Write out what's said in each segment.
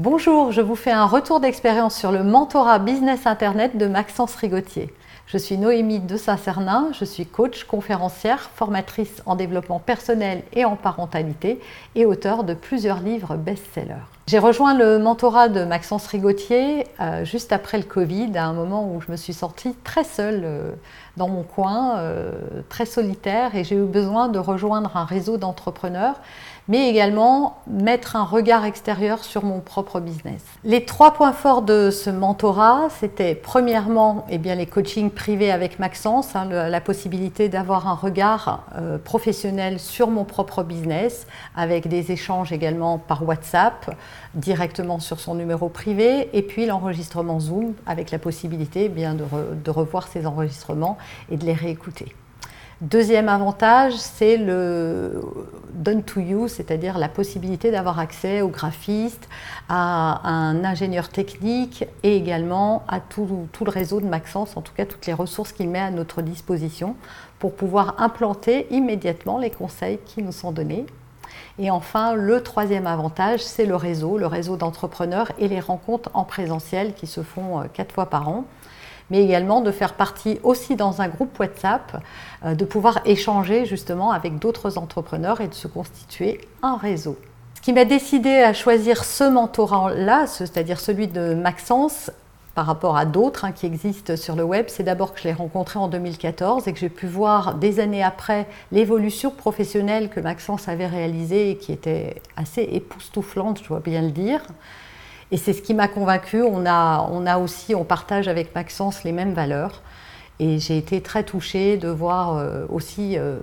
Bonjour, je vous fais un retour d'expérience sur le mentorat business internet de Maxence Rigotier. Je suis Noémie de Saint-Cernin, je suis coach, conférencière, formatrice en développement personnel et en parentalité et auteur de plusieurs livres best-sellers. J'ai rejoint le mentorat de Maxence Rigotier euh, juste après le Covid, à un moment où je me suis sentie très seule euh, dans mon coin, euh, très solitaire, et j'ai eu besoin de rejoindre un réseau d'entrepreneurs mais également mettre un regard extérieur sur mon propre business. Les trois points forts de ce mentorat, c'était premièrement eh bien, les coachings privés avec Maxence, hein, la possibilité d'avoir un regard professionnel sur mon propre business, avec des échanges également par WhatsApp, directement sur son numéro privé, et puis l'enregistrement Zoom, avec la possibilité eh bien, de revoir ces enregistrements et de les réécouter. Deuxième avantage, c'est le done to you, c'est-à-dire la possibilité d'avoir accès au graphiste, à un ingénieur technique et également à tout, tout, le réseau de Maxence, en tout cas toutes les ressources qu'il met à notre disposition pour pouvoir implanter immédiatement les conseils qui nous sont donnés. Et enfin, le troisième avantage, c'est le réseau, le réseau d'entrepreneurs et les rencontres en présentiel qui se font euh, quatre fois par an mais également de faire partie aussi dans un groupe WhatsApp, euh, de pouvoir échanger justement avec d'autres entrepreneurs et de se constituer un réseau. Ce qui m'a décidé à choisir ce mentorat-là, c'est-à-dire celui de Maxence, par rapport à d'autres hein, qui existent sur le web, c'est d'abord que je l'ai rencontré en 2014 et que j'ai pu voir des années après l'évolution professionnelle que Maxence avait réalisée et qui était assez époustouflante, je dois bien le dire. Et c'est ce qui m'a convaincue. On a, on a aussi, on partage avec Maxence les mêmes valeurs. Et j'ai été très touchée de voir euh, aussi euh,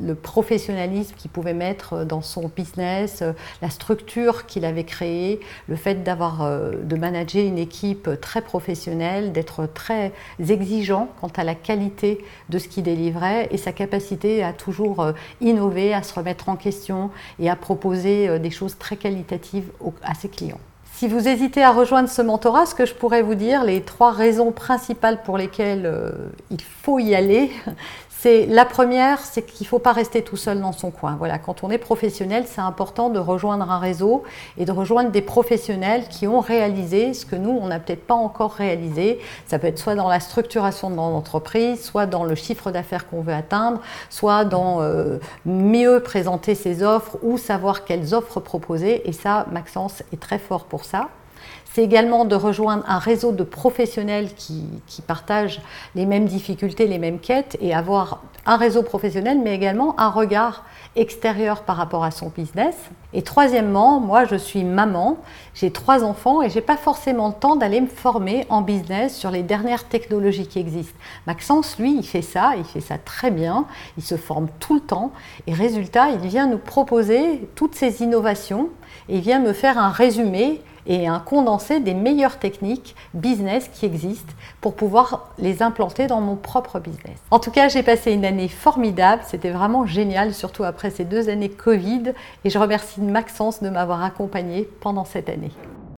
le professionnalisme qu'il pouvait mettre dans son business, euh, la structure qu'il avait créée, le fait d'avoir, de manager une équipe très professionnelle, d'être très exigeant quant à la qualité de ce qu'il délivrait et sa capacité à toujours innover, à se remettre en question et à proposer des choses très qualitatives à ses clients. Si vous hésitez à rejoindre ce mentorat, ce que je pourrais vous dire, les trois raisons principales pour lesquelles euh, il faut y aller, la première, c'est qu'il ne faut pas rester tout seul dans son coin. Voilà, quand on est professionnel, c'est important de rejoindre un réseau et de rejoindre des professionnels qui ont réalisé ce que nous, on n'a peut-être pas encore réalisé. Ça peut être soit dans la structuration de l'entreprise, soit dans le chiffre d'affaires qu'on veut atteindre, soit dans euh, mieux présenter ses offres ou savoir quelles offres proposer. Et ça, Maxence est très fort pour ça. C'est également de rejoindre un réseau de professionnels qui, partagent les mêmes difficultés, les mêmes quêtes et avoir un réseau professionnel, mais également un regard extérieur par rapport à son business. Et troisièmement, moi je suis maman, j'ai trois enfants et j'ai pas forcément le temps d'aller me former en business sur les dernières technologies qui existent. Maxence, lui, il fait ça, il fait ça très bien, il se forme tout le temps et résultat, il vient nous proposer toutes ces innovations et il vient me faire un résumé et un condensé des meilleures techniques business qui existent pour pouvoir les implanter dans mon propre business. En tout cas, j'ai passé une année formidable, c'était vraiment génial, surtout après ces deux années Covid, et je remercie Maxence de m'avoir accompagné pendant cette année.